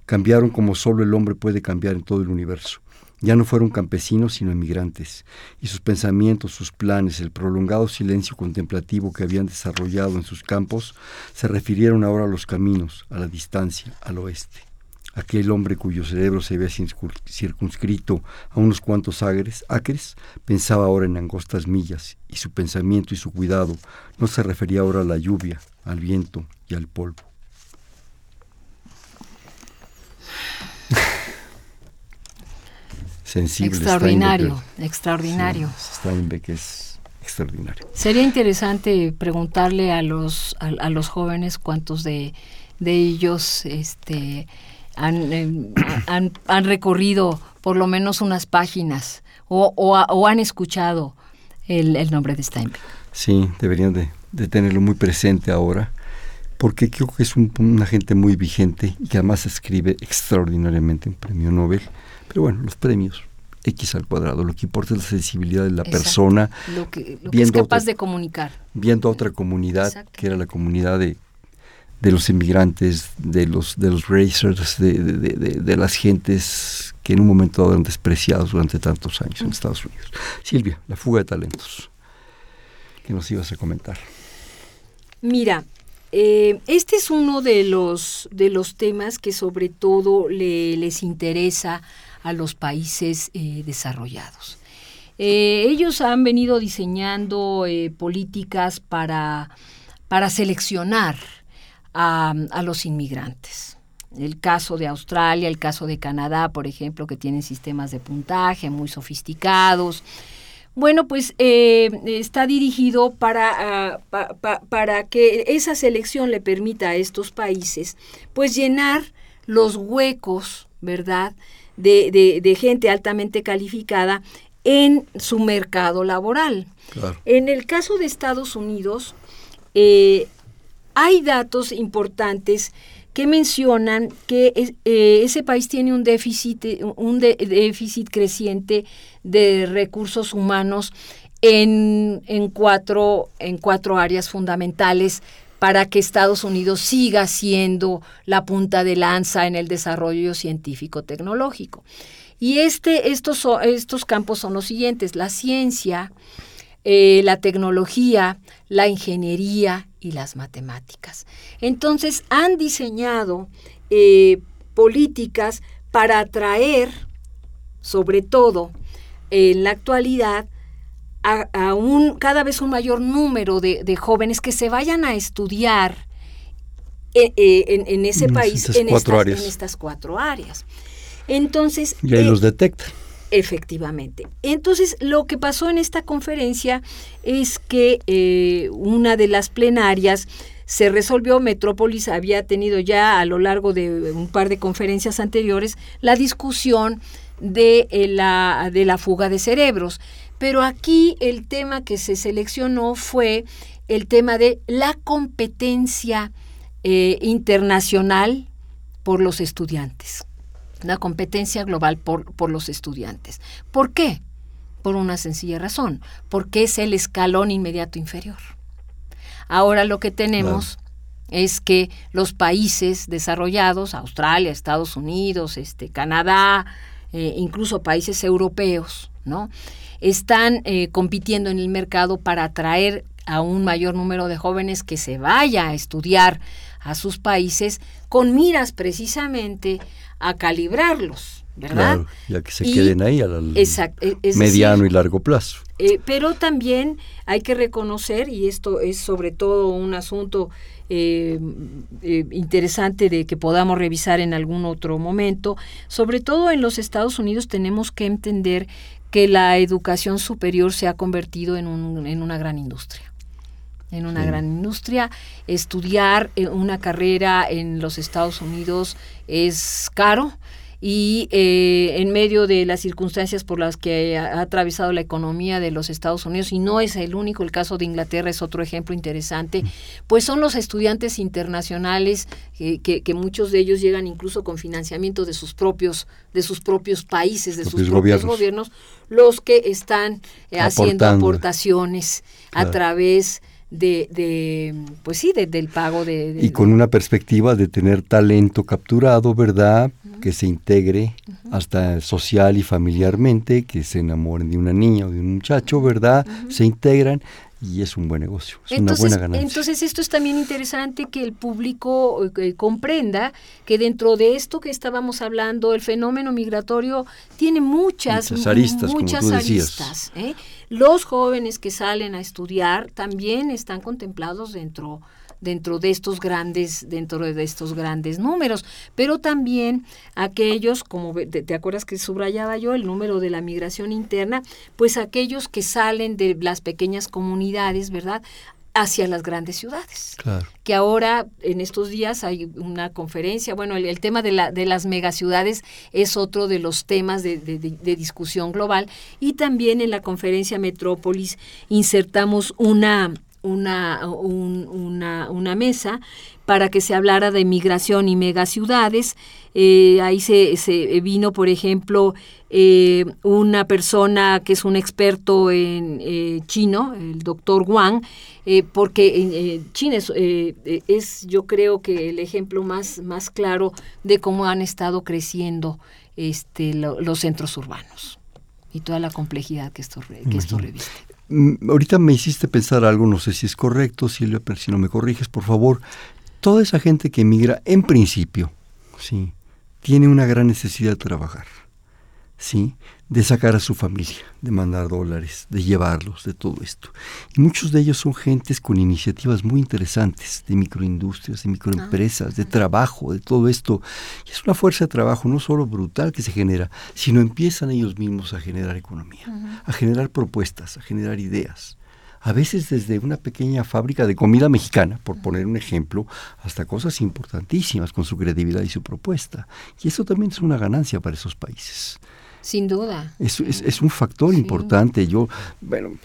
cambiaron como solo el hombre puede cambiar en todo el universo. Ya no fueron campesinos, sino emigrantes, y sus pensamientos, sus planes, el prolongado silencio contemplativo que habían desarrollado en sus campos, se refirieron ahora a los caminos, a la distancia, al oeste. Aquel hombre cuyo cerebro se había circunscrito a unos cuantos acres, acres, pensaba ahora en angostas millas, y su pensamiento y su cuidado no se refería ahora a la lluvia, al viento y al polvo. Sensible. Extraordinario, extraordinario. Steinbeck es extraordinario. Sería interesante preguntarle a los, a, los jóvenes cuántos de, de ellos este, han, han, recorrido por lo menos unas páginas o, o, han escuchado el, el, nombre de Steinbeck. Sí, deberían de, de, tenerlo muy presente ahora, porque creo que es un, una gente muy vigente y que además escribe extraordinariamente un premio Nobel. Pero bueno, los premios X al cuadrado, lo que importa es la sensibilidad de la persona. Lo que, es capaz de comunicar. Viendo a otra comunidad, que era la comunidad de de los inmigrantes, de los, de los racers, de, de, las gentes que en un momento eran despreciados durante tantos años en Estados Unidos. Silvia, la fuga de talentos. ¿Qué nos ibas a comentar? Mira, eh, este es uno de los, de los temas que sobre todo le, les interesa a los países eh, desarrollados. Eh, ellos han venido diseñando políticas para, para seleccionar a, los inmigrantes. El caso de Australia, el caso de Canadá, por ejemplo, que tienen sistemas de puntaje muy sofisticados. Bueno, pues eh, está dirigido para, ah, para que esa selección le permita a estos países pues llenar los huecos, ¿verdad?, de, de, gente altamente calificada en su mercado laboral. En el caso de Estados Unidos, eh, hay datos importantes que mencionan que eh, ese país tiene un déficit, un déficit creciente de recursos humanos en, cuatro, en cuatro áreas fundamentales para que Estados Unidos siga siendo la punta de lanza en el desarrollo científico-tecnológico. Y este, estos, estos campos son los siguientes, la ciencia, eh, la tecnología, la ingeniería y las matemáticas. Entonces han diseñado eh, políticas para atraer, sobre todo en la actualidad, a, un, cada vez un mayor número de, jóvenes que se vayan a estudiar eh, eh, en, ese país en estas, cuatro áreas. Entonces... Y ahí los detectan. Efectivamente. Entonces, lo que pasó en esta conferencia es que eh, una de las plenarias se resolvió, Metrópolis había tenido ya a lo largo de un par de conferencias anteriores la discusión de, eh, la, de la fuga de cerebros. Pero aquí el tema que se seleccionó fue el tema de la competencia eh, internacional por los estudiantes, una competencia global por, por los estudiantes. ¿Por qué? Por una sencilla razón, porque es el escalón inmediato inferior. Ahora lo que tenemos es que los países desarrollados, Australia, Estados Unidos, este, Canadá, eh, incluso países europeos, ¿no? están eh, compitiendo en el mercado para atraer a un mayor número de jóvenes que se vaya a estudiar a sus países con miras precisamente a calibrarlos, ¿verdad? ya que se queden ahí al e, mediano y largo plazo. Eh, pero también hay que reconocer, y esto es sobre todo un asunto eh, eh, interesante de que podamos revisar en algún otro momento, sobre todo en los Estados Unidos tenemos que entender que la educación superior se ha convertido en, un, en una gran industria en una gran industria. Estudiar una carrera en los Estados Unidos es caro y eh, en medio de las circunstancias por las que ha, atravesado la economía de los Estados Unidos, y no es el único, el caso de Inglaterra es otro ejemplo interesante, pues son los estudiantes internacionales que, que, muchos de ellos llegan incluso con financiamiento de sus propios, de sus propios países, de sus propios gobiernos, los que están eh, haciendo aportaciones a través de, de pues sí, del pago de, Y con una perspectiva de tener talento capturado, ¿verdad? Que se integre hasta social y familiarmente, que se enamoren de una niña o de un muchacho, ¿verdad? Se integran y es un buen negocio, es entonces, una buena ganancia. Entonces esto es también interesante que el público eh, comprenda que dentro de esto que estábamos hablando, el fenómeno migratorio tiene muchas, muchas aristas. Muchas aristas ¿eh? Los jóvenes que salen a estudiar también están contemplados dentro dentro de estos grandes dentro de estos grandes números. Pero también aquellos como te, acuerdas que subrayaba yo el número de la migración interna pues aquellos que salen de las pequeñas comunidades verdad hacia las grandes ciudades. Que ahora, en estos días, hay una conferencia, bueno, el, tema de, la, de las megaciudades es otro de los temas de, de, discusión global. Y también en la conferencia Metrópolis insertamos una una, una, una, mesa para que se hablara de migración y megaciudades. Eh, ahí se, se, vino, por ejemplo, eh, una persona que es un experto en eh, chino, el doctor Wang, porque China es, es, yo creo que el ejemplo más, más claro de cómo han estado creciendo este, los centros urbanos y toda la complejidad que esto, que esto reviste. Mm, ahorita me hiciste pensar algo, no sé si es correcto, Silvia, pero si no me corriges, por favor. Toda esa gente que emigra, en principio, sí, tiene una gran necesidad de trabajar. ¿sí? De sacar a su familia, de mandar dólares, de llevarlos, de todo esto. Y muchos de ellos son gentes con iniciativas muy interesantes, de microindustrias, de microempresas, de trabajo, de todo esto. Y es una fuerza de trabajo no solo brutal que se genera, sino empiezan ellos mismos a generar economía, a generar propuestas, a generar ideas. A veces desde una pequeña fábrica de comida mexicana, por poner un ejemplo, hasta cosas importantísimas con su credibilidad y su propuesta. Y eso también es una ganancia para esos países. Sin duda. Es, es, un factor importante. Yo, bueno,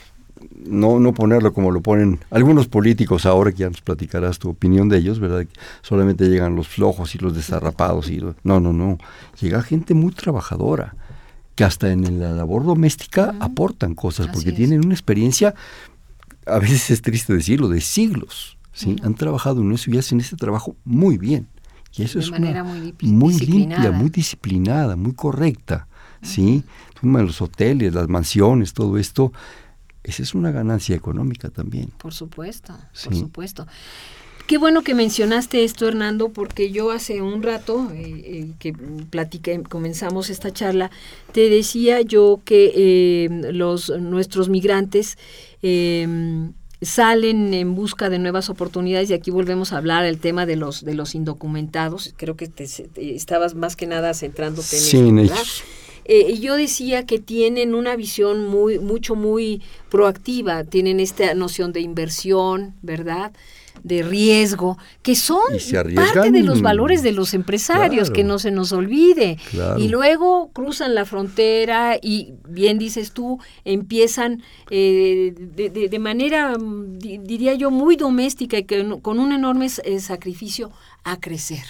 no, no ponerlo como lo ponen algunos políticos ahora, que ya nos platicarás tu opinión de ellos, ¿verdad? Solamente llegan los flojos y los desarrapados. Y no, no, no. Llega gente muy trabajadora, que hasta en la labor doméstica aportan cosas, porque tienen una experiencia, a veces es triste decirlo, de siglos. ¿sí? Han trabajado en eso y hacen ese trabajo muy bien. Y eso es manera muy, muy limpia, muy disciplinada, muy correcta. ¿Sí? Los hoteles, las mansiones, todo esto, esa es una ganancia económica también. Por supuesto, por supuesto. Qué bueno que mencionaste esto, Hernando, porque yo hace un rato eh, eh, que platiqué, comenzamos esta charla, te decía yo que eh, los nuestros migrantes salen en busca de nuevas oportunidades y aquí volvemos a hablar el tema de los de los indocumentados. Creo que te, estabas más que nada centrándote en sí, eso, eh, yo decía que tienen una visión muy, mucho, muy proactiva, tienen esta noción de inversión, ¿verdad? de riesgo, que son parte de los valores de los empresarios, que no se nos olvide. Y luego cruzan la frontera y, bien dices tú, empiezan eh, de, manera, diría yo, muy doméstica y que, con un enorme eh, sacrificio a crecer.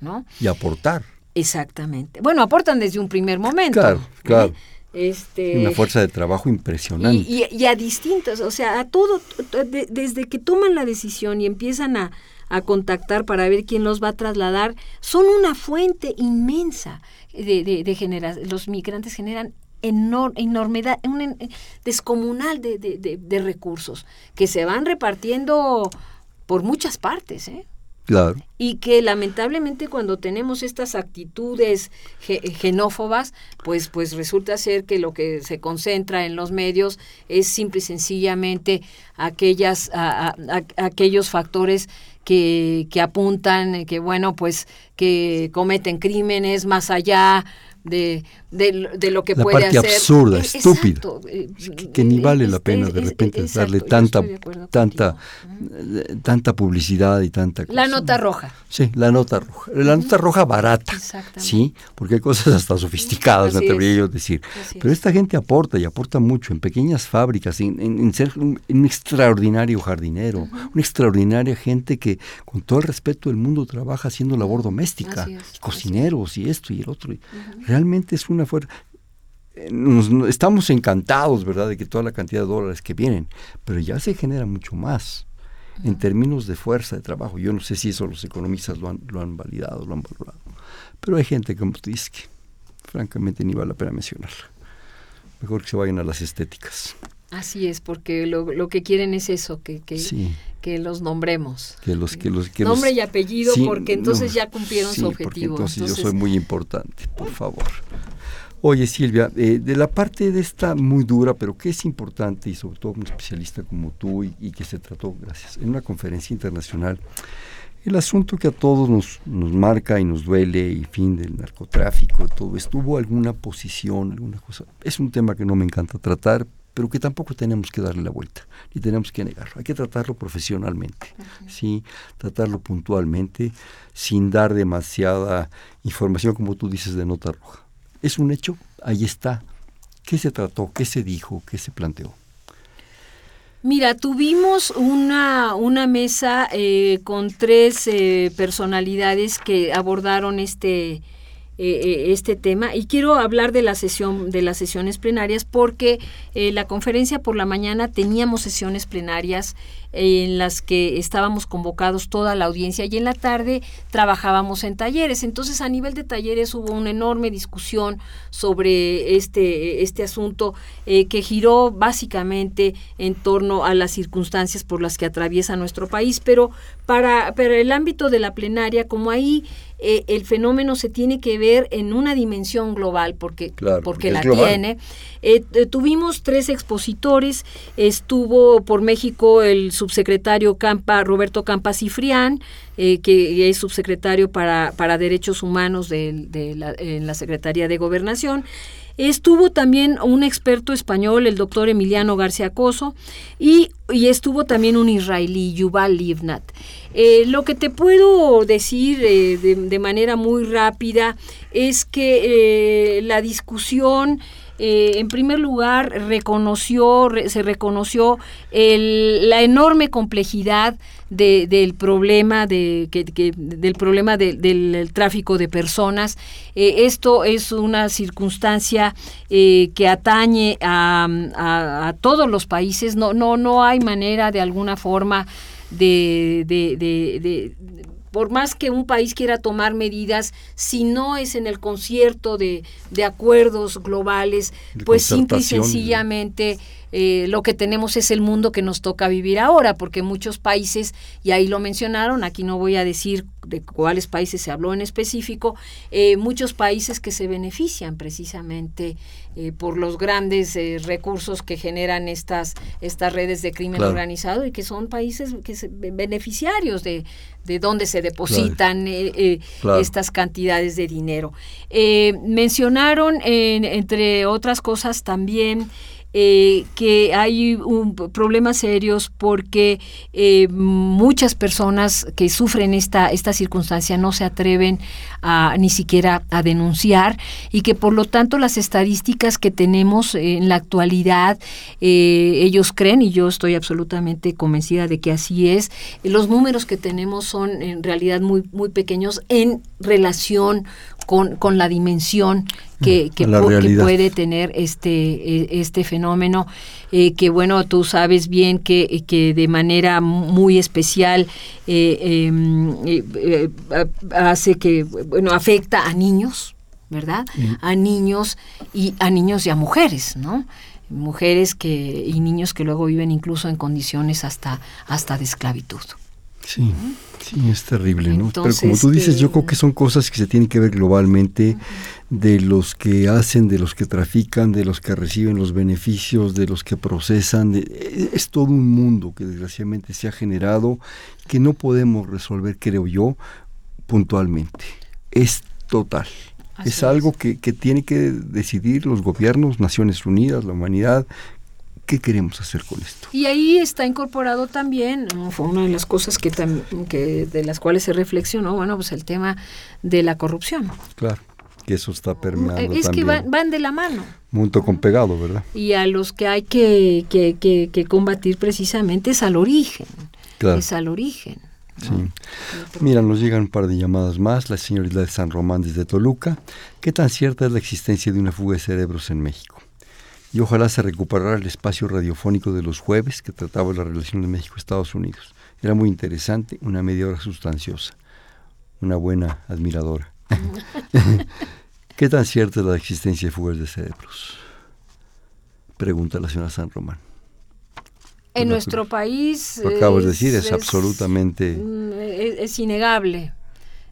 ¿no? Y aportar. Exactamente. Bueno, aportan desde un primer momento. Claro, ¿eh? claro. Este, una fuerza de trabajo impresionante. Y, a distintos, o sea, a todo, desde que toman la decisión y empiezan a, contactar para ver quién los va a trasladar, son una fuente inmensa de, de, generación. Los migrantes generan enormidad, un descomunal de, de, recursos que se van repartiendo por muchas partes. ¿eh? Y que lamentablemente cuando tenemos estas actitudes genófobas, pues, pues resulta ser que lo que se concentra en los medios es simple y sencillamente aquellas, aquellos factores que, que apuntan, que bueno, pues que cometen crímenes más allá de, de, lo que la puede parte hacer. absurda, eh, estúpida, eh, que, ni vale la pena de repente darle tanta tanta eh, tanta publicidad y tanta La nota roja. Sí, la nota roja. La nota roja barata. Sí, porque hay cosas hasta sofisticadas, me atrevería yo a decir. Pero esta gente aporta y aporta mucho en pequeñas fábricas, en, ser un, extraordinario jardinero, una extraordinaria gente que con todo el respeto del mundo trabaja haciendo labor doméstica, cocineros y esto y el otro. Realmente es una fuerza. Eh, estamos encantados, ¿verdad?, de que toda la cantidad de dólares que vienen, pero ya se genera mucho más en términos de fuerza de trabajo. Yo no sé si eso los economistas lo han, lo han validado, lo han valorado, pero hay gente, como tú dices, que francamente ni vale la pena mencionarla. Mejor que se vayan a las estéticas. Así es, porque lo, lo que quieren es eso, que, que, que los nombremos. Que los, que los, que Nombre y apellido, porque entonces ya cumplieron su objetivo. Entonces, yo soy muy importante, por favor. Oye Silvia, eh, de la parte de esta muy dura, pero que es importante y sobre todo un especialista como tú y, que se trató, gracias, en una conferencia internacional, el asunto que a todos nos, nos marca y nos duele, y fin del narcotráfico, todo estuvo alguna posición, alguna cosa. Es un tema que no me encanta tratar, pero que tampoco tenemos que darle la vuelta, ni tenemos que negarlo. Hay que tratarlo profesionalmente, ¿sí? tratarlo puntualmente, sin dar demasiada información, como tú dices, de nota roja. Es un hecho, ahí está. ¿Qué se trató? ¿Qué se dijo? ¿Qué se planteó? Mira, tuvimos una, una mesa eh, con tres eh, personalidades que abordaron este, eh, eh, este tema. Y quiero hablar de la sesión de las sesiones plenarias porque eh, la conferencia por la mañana teníamos sesiones plenarias en las que estábamos convocados toda la audiencia y en la tarde trabajábamos en talleres. Entonces, a nivel de talleres hubo una enorme discusión sobre este, este asunto que giró básicamente en torno a las circunstancias por las que atraviesa nuestro país, pero para, para el ámbito de la plenaria, como ahí eh, el fenómeno se tiene que ver en una dimensión global, porque, porque la tiene. Eh, eh, tuvimos tres expositores, estuvo por México el subsecretario Campa, Roberto Campa Cifrián, que es subsecretario para, para Derechos Humanos de, la, en la Secretaría de Gobernación. Estuvo también un experto español, el doctor Emiliano García Coso, y, y estuvo también un israelí, Yuval Livnat. Eh, lo que te puedo decir eh, de, manera muy rápida es que eh, la discusión en primer lugar reconoció, se reconoció la enorme complejidad del problema de, que, del problema del tráfico de personas. esto es una circunstancia que atañe a, todos los países. No, no, no hay manera de alguna forma de, de, de, por más que un país quiera tomar medidas, si no es en el concierto de, de acuerdos globales, pues simple y sencillamente eh, lo que tenemos es el mundo que nos toca vivir ahora, porque muchos países, y ahí lo mencionaron, aquí no voy a decir de cuáles países se habló en específico, eh, muchos países que se benefician precisamente eh, por los grandes recursos que generan estas, estas redes de crimen organizado y que son países que se, beneficiarios de, de donde se depositan estas cantidades de dinero. mencionaron, entre otras cosas, también eh, que hay un, problemas serios porque eh, muchas personas que sufren esta, esta circunstancia no se atreven a, ni siquiera a denunciar y que por lo tanto las estadísticas que tenemos en la actualidad, eh, ellos creen, y yo estoy absolutamente convencida de que así es, los números que tenemos son en realidad muy, muy pequeños en relación con, con la dimensión que, que, puede tener este, e, este fenómeno, eh, que bueno, tú sabes bien que, que de manera muy especial eh, em, eh, hace que, bueno, afecta a niños, ¿verdad? A niños y a niños y a mujeres, ¿no? Mujeres que, y niños que luego viven incluso en condiciones hasta, hasta de esclavitud. Sí. Sí, es terrible, ¿no? Pero como tú dices, yo creo que son cosas que se tienen que ver globalmente de los que hacen, de los que trafican, de los que reciben los beneficios, de los que procesan. es todo un mundo que desgraciadamente se ha generado que no podemos resolver, creo yo, puntualmente. Es total. es algo que, que tiene que decidir los gobiernos, Naciones Unidas, la humanidad, ¿Qué queremos hacer con esto? Y ahí está incorporado también, fue una de las cosas que, que de las cuales se reflexionó, bueno, pues el tema de la corrupción. Claro, que eso está permeando. Es que van, de la mano. Junto con pegado, ¿verdad? Y a los que hay que, que, combatir precisamente es al origen. Es al origen. Sí. Mira, nos llegan un par de llamadas más. La señorita de San Román desde Toluca. ¿Qué tan cierta es la existencia de una fuga de cerebros en México? Y ojalá se recuperara el espacio radiofónico de los jueves que trataba la relación de México-Estados Unidos. Era muy interesante, una media hora sustanciosa, una buena admiradora. ¿Qué tan cierta es la existencia de fugas de cerebros? Pregunta la señora San Román. En nuestro país... Lo acabas de decir, es, absolutamente... Es, innegable,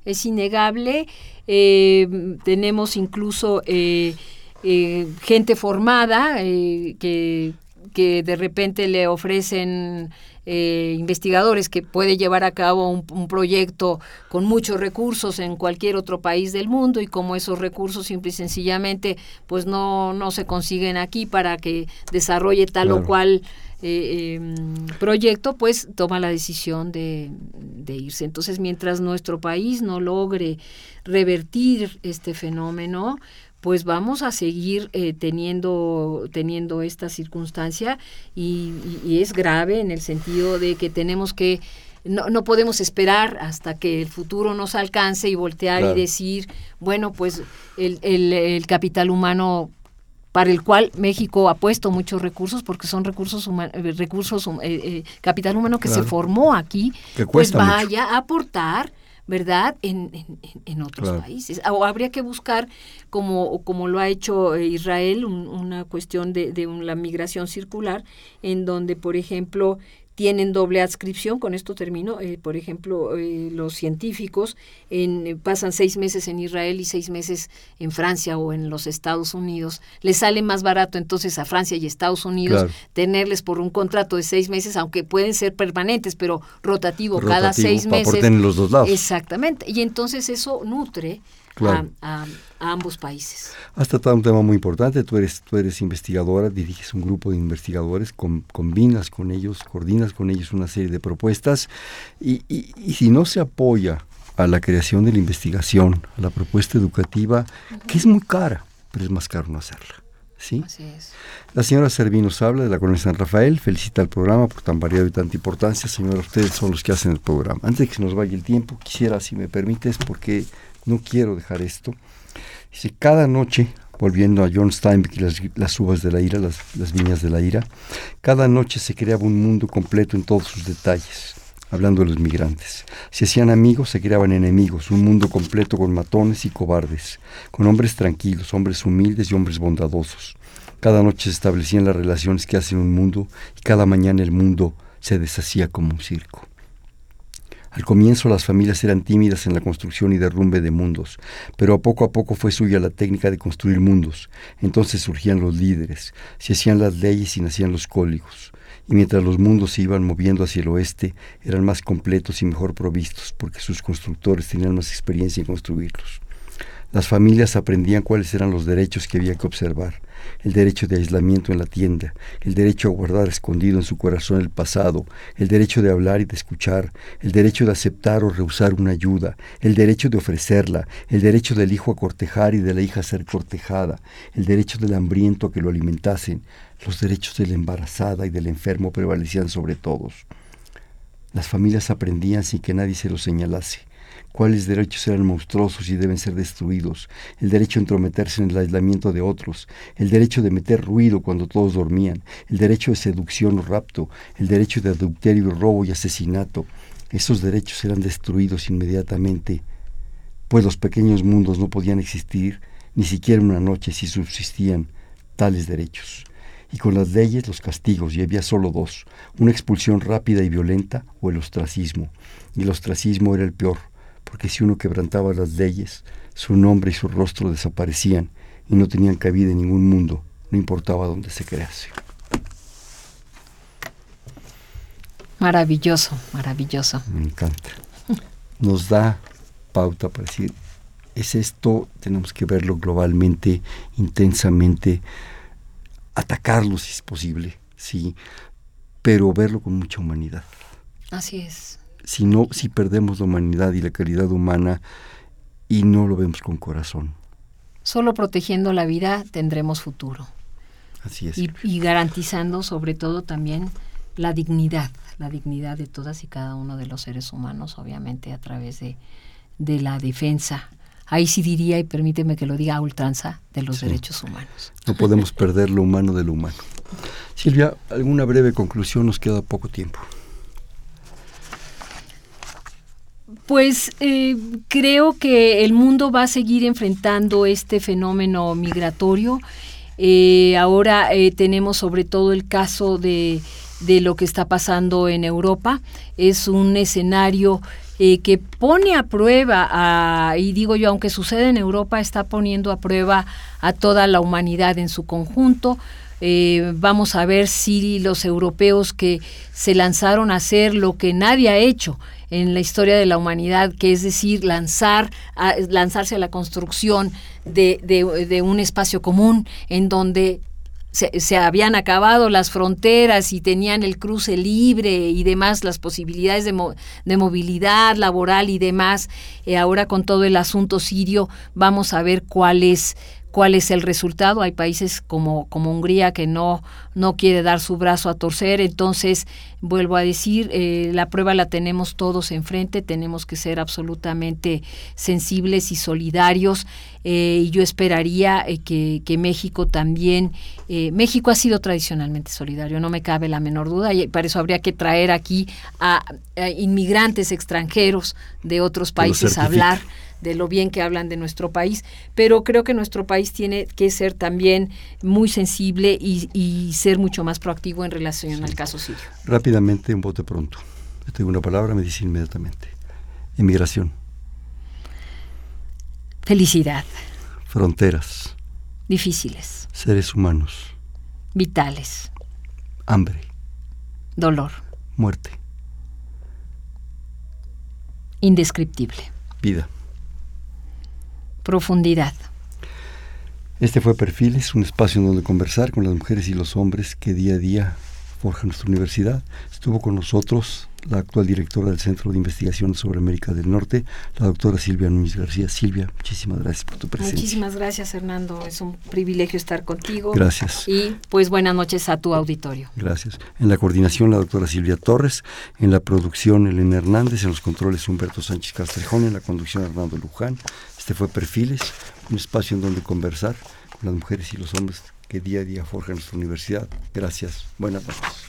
es innegable. Eh, tenemos incluso... Eh, eh, gente formada eh, que, que, de repente le ofrecen eh, investigadores que puede llevar a cabo un, proyecto con muchos recursos en cualquier otro país del mundo y como esos recursos simple y sencillamente pues no, no se consiguen aquí para que desarrolle tal o cual em, proyecto, pues toma la decisión de, de, irse. Entonces, mientras nuestro país no logre revertir este fenómeno, pues vamos a seguir eh, teniendo, teniendo esta circunstancia y, es grave en el sentido de que tenemos que, no, no podemos esperar hasta que el futuro nos alcance y voltear y decir, bueno, pues el, el, capital humano para el cual México ha puesto muchos recursos porque son recursos eh, recursos eh, capital humano que se formó aquí pues vaya a aportar ¿verdad? En, en, otros países. O habría que buscar, como, como lo ha hecho eh, Israel, una cuestión de, de la migración circular, en donde, por ejemplo, tienen doble adscripción, con esto termino, eh, por ejemplo, eh, los científicos en, pasan seis meses en Israel y seis meses en Francia o en los Estados Unidos, les sale más barato entonces a Francia y Estados Unidos tenerles por un contrato de seis meses, aunque pueden ser permanentes, pero rotativo, cada seis meses. los dos lados. Exactamente, y entonces eso nutre a, ambos países. Has tratado un tema muy importante, tú eres, tú eres investigadora, diriges un grupo de investigadores, combinas con ellos, coordinas con ellos una serie de propuestas y, y, si no se apoya a la creación de la investigación, a la propuesta educativa, que es muy cara, pero es más caro no hacerla. ¿Sí? Así es. La señora nos habla de la Colonia San Rafael, felicita al programa por tan variado y tanta importancia. Señora, ustedes son los que hacen el programa. Antes de que se nos vaya el tiempo, quisiera, si me permites, porque no quiero dejar esto. Dice, cada noche, volviendo a John Steinbeck y las, las uvas de la ira, las, las viñas de la ira, cada noche se creaba un mundo completo en todos sus detalles hablando de los migrantes. Si hacían amigos, se creaban enemigos, un mundo completo con matones y cobardes, con hombres tranquilos, hombres humildes y hombres bondadosos. Cada noche se establecían las relaciones que hacen un mundo y cada mañana el mundo se deshacía como un circo. Al comienzo las familias eran tímidas en la construcción y derrumbe de mundos, pero a poco a poco fue suya la técnica de construir mundos. Entonces surgían los líderes, se hacían las leyes y nacían los códigos. Y mientras los mundos se iban moviendo hacia el oeste, eran más completos y mejor provistos, porque sus constructores tenían más experiencia en construirlos. Las familias aprendían cuáles eran los derechos que había que observar, el derecho de aislamiento en la tienda, el derecho a guardar escondido en su corazón el pasado, el derecho de hablar y de escuchar, el derecho de aceptar o rehusar una ayuda, el derecho de ofrecerla, el derecho del hijo a cortejar y de la hija a ser cortejada, el derecho del hambriento a que lo alimentasen, los derechos de la embarazada y del enfermo prevalecían sobre todos. Las familias aprendían sin que nadie se los señalase cuáles derechos eran monstruosos y deben ser destruidos, el derecho a entrometerse en el aislamiento de otros, el derecho de meter ruido cuando todos dormían, el derecho de seducción o rapto, el derecho de adulterio, robo y asesinato. Esos derechos eran destruidos inmediatamente, pues los pequeños mundos no podían existir ni siquiera una noche si subsistían tales derechos. Y con las leyes los castigos, y había solo dos, una expulsión rápida y violenta o el ostracismo, y el ostracismo era el peor, porque si uno quebrantaba las leyes, su nombre y su rostro desaparecían y no tenían cabida en ningún mundo, no importaba dónde se crease. Maravilloso, maravilloso. Me encanta. Nos da pauta para decir, es esto, tenemos que verlo globalmente, intensamente, atacarlo si es posible, sí, pero verlo con mucha humanidad. Así es si no, si perdemos la humanidad y la calidad humana y no lo vemos con corazón. Solo protegiendo la vida tendremos futuro. Así es. Y, garantizando sobre todo también la dignidad, la dignidad de todas y cada uno de los seres humanos, obviamente a través de, de la defensa. Ahí sí diría, y permíteme que lo diga a ultranza, de los derechos humanos. No podemos perder lo humano de lo humano. Silvia, alguna breve conclusión, nos queda poco tiempo. Pues eh, creo que el mundo va a seguir enfrentando este fenómeno migratorio. Eh, ahora eh, tenemos sobre todo el caso de, de, lo que está pasando en Europa. Es un escenario que pone a prueba, y digo yo, aunque sucede en Europa, está poniendo a prueba a toda la humanidad en su conjunto. vamos a ver si los europeos que se lanzaron a hacer lo que nadie ha hecho, en la historia de la humanidad, que es decir, lanzar, lanzarse a la construcción de, de, un espacio común en donde se, habían acabado las fronteras y tenían el cruce libre y demás, las posibilidades de, de movilidad laboral y demás. Eh, ahora con todo el asunto sirio vamos a ver cuál es cuál es el resultado. Hay países como, como Hungría que no, no quiere dar su brazo a torcer. Entonces, vuelvo a decir, eh, la prueba la tenemos todos enfrente, tenemos que ser absolutamente sensibles y solidarios. Eh, y yo esperaría eh, que, que, México también, México ha sido tradicionalmente solidario, no me cabe la menor duda, y para eso habría que traer aquí a, a inmigrantes extranjeros de otros países a hablar de lo bien que hablan de nuestro país, pero creo que nuestro país tiene que ser también muy sensible y, ser mucho más proactivo en relación al caso sirio. Rápidamente, un bote pronto. Yo tengo una palabra, me dice inmediatamente. Inmigración. Felicidad. Fronteras. Difíciles. Seres humanos. Vitales. Hambre. Dolor. Muerte. Indescriptible. Vida profundidad. Este fue Perfiles, un espacio en donde conversar con las mujeres y los hombres que día a día forjan nuestra universidad. Estuvo con nosotros la actual directora del Centro de Investigación sobre América del Norte, la doctora Silvia Núñez García. Silvia, muchísimas gracias por tu presencia. Muchísimas gracias, Hernando. Es un privilegio estar contigo. Gracias. Y pues buenas noches a tu auditorio. Gracias. En la coordinación, la doctora Silvia Torres. En la producción, Elena Hernández. En los controles, Humberto Sánchez Castrejón. En la conducción, Hernando Luján. Este fue Perfiles, un espacio en donde conversar con las mujeres y los hombres que día a día forjan nuestra universidad. Gracias. Buenas noches.